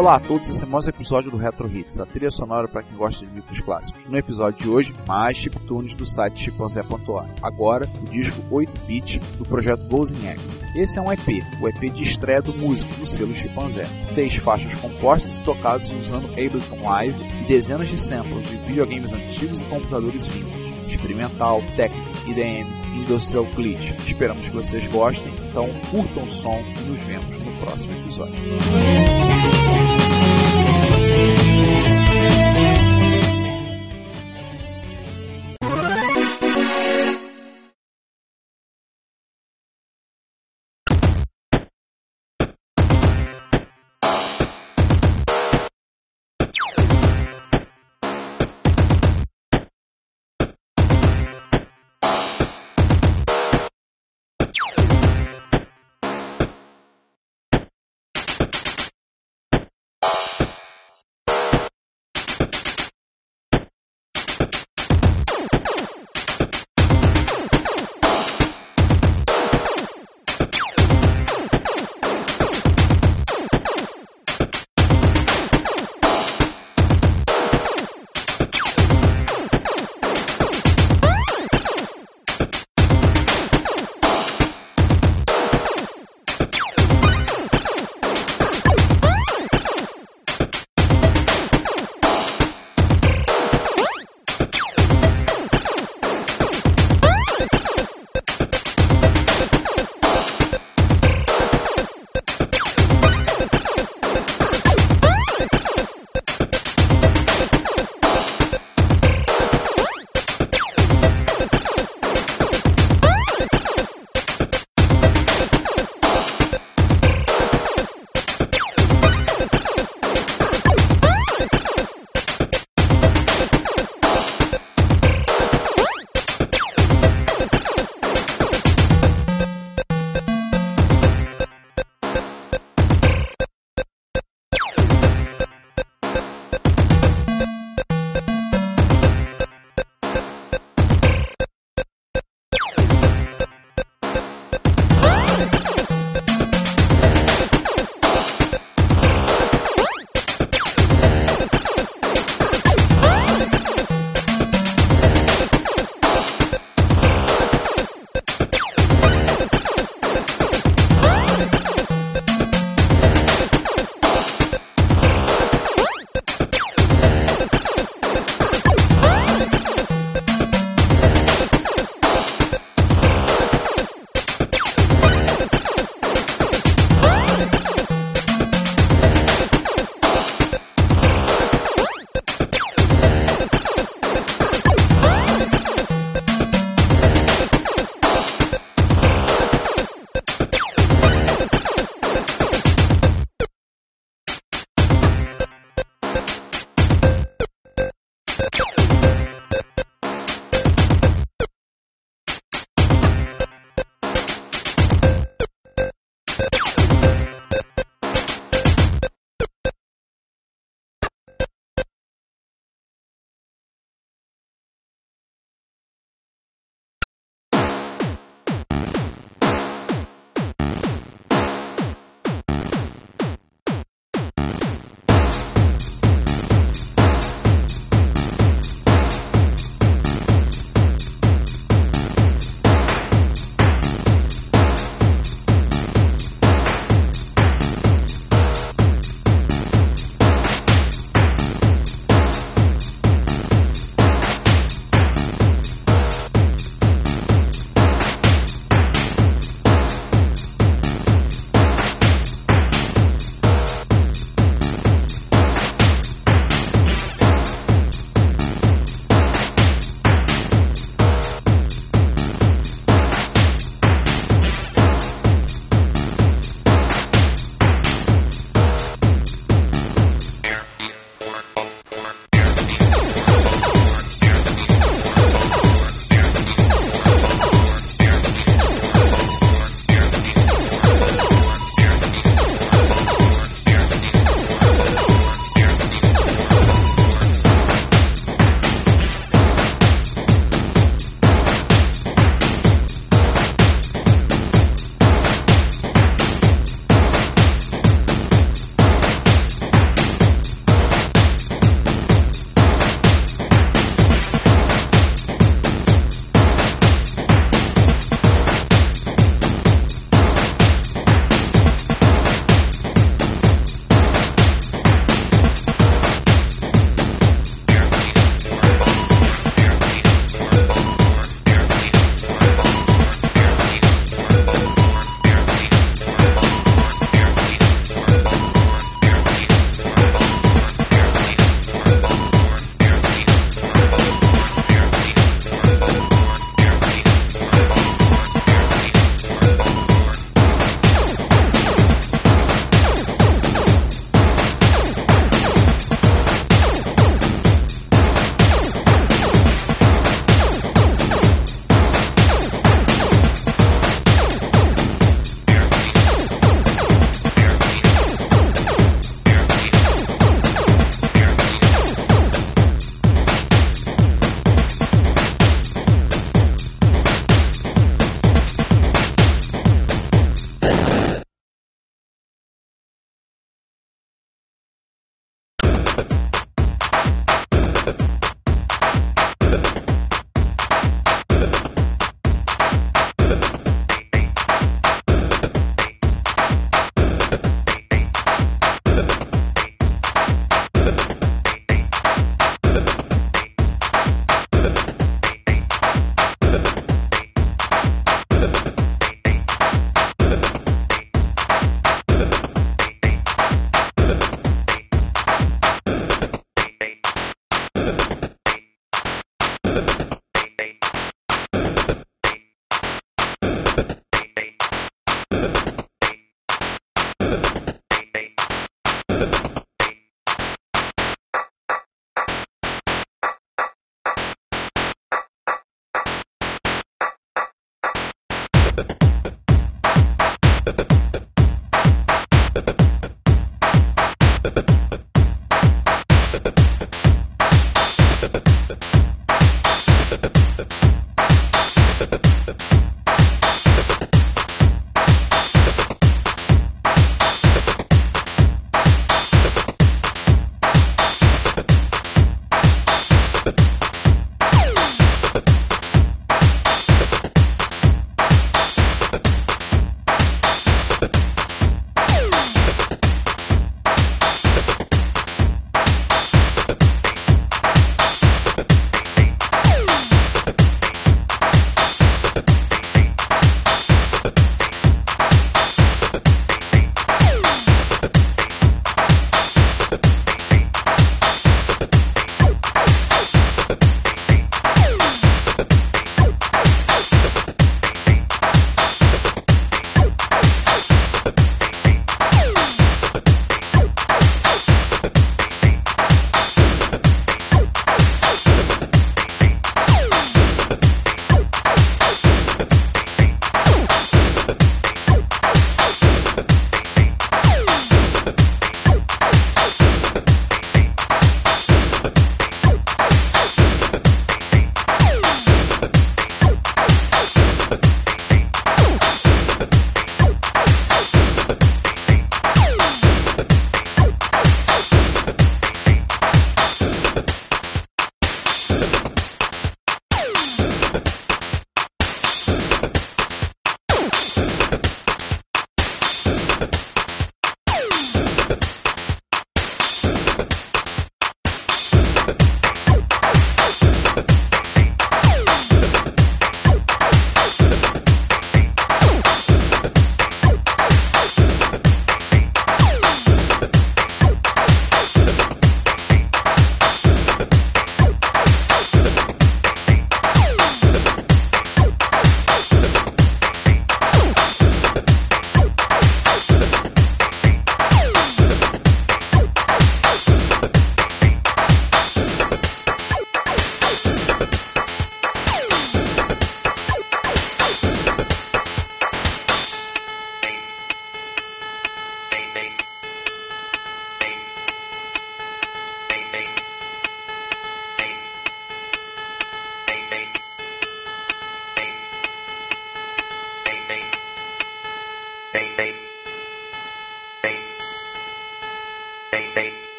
Olá a todos, esse é mais um episódio do Retro Hits, a trilha sonora para quem gosta de livros clássicos. No episódio de hoje, mais chiptunes do site chimpanzé.org. Agora, o disco 8-bit do projeto Ghost X. Esse é um EP, o EP de estreia do músico do selo Chimpanzé. Seis faixas compostas e tocadas usando Ableton Live e dezenas de samples de videogames antigos e computadores vintage. Experimental, técnico, IDM, Industrial Glitch. Esperamos que vocês gostem, então curtam o som e nos vemos no próximo episódio.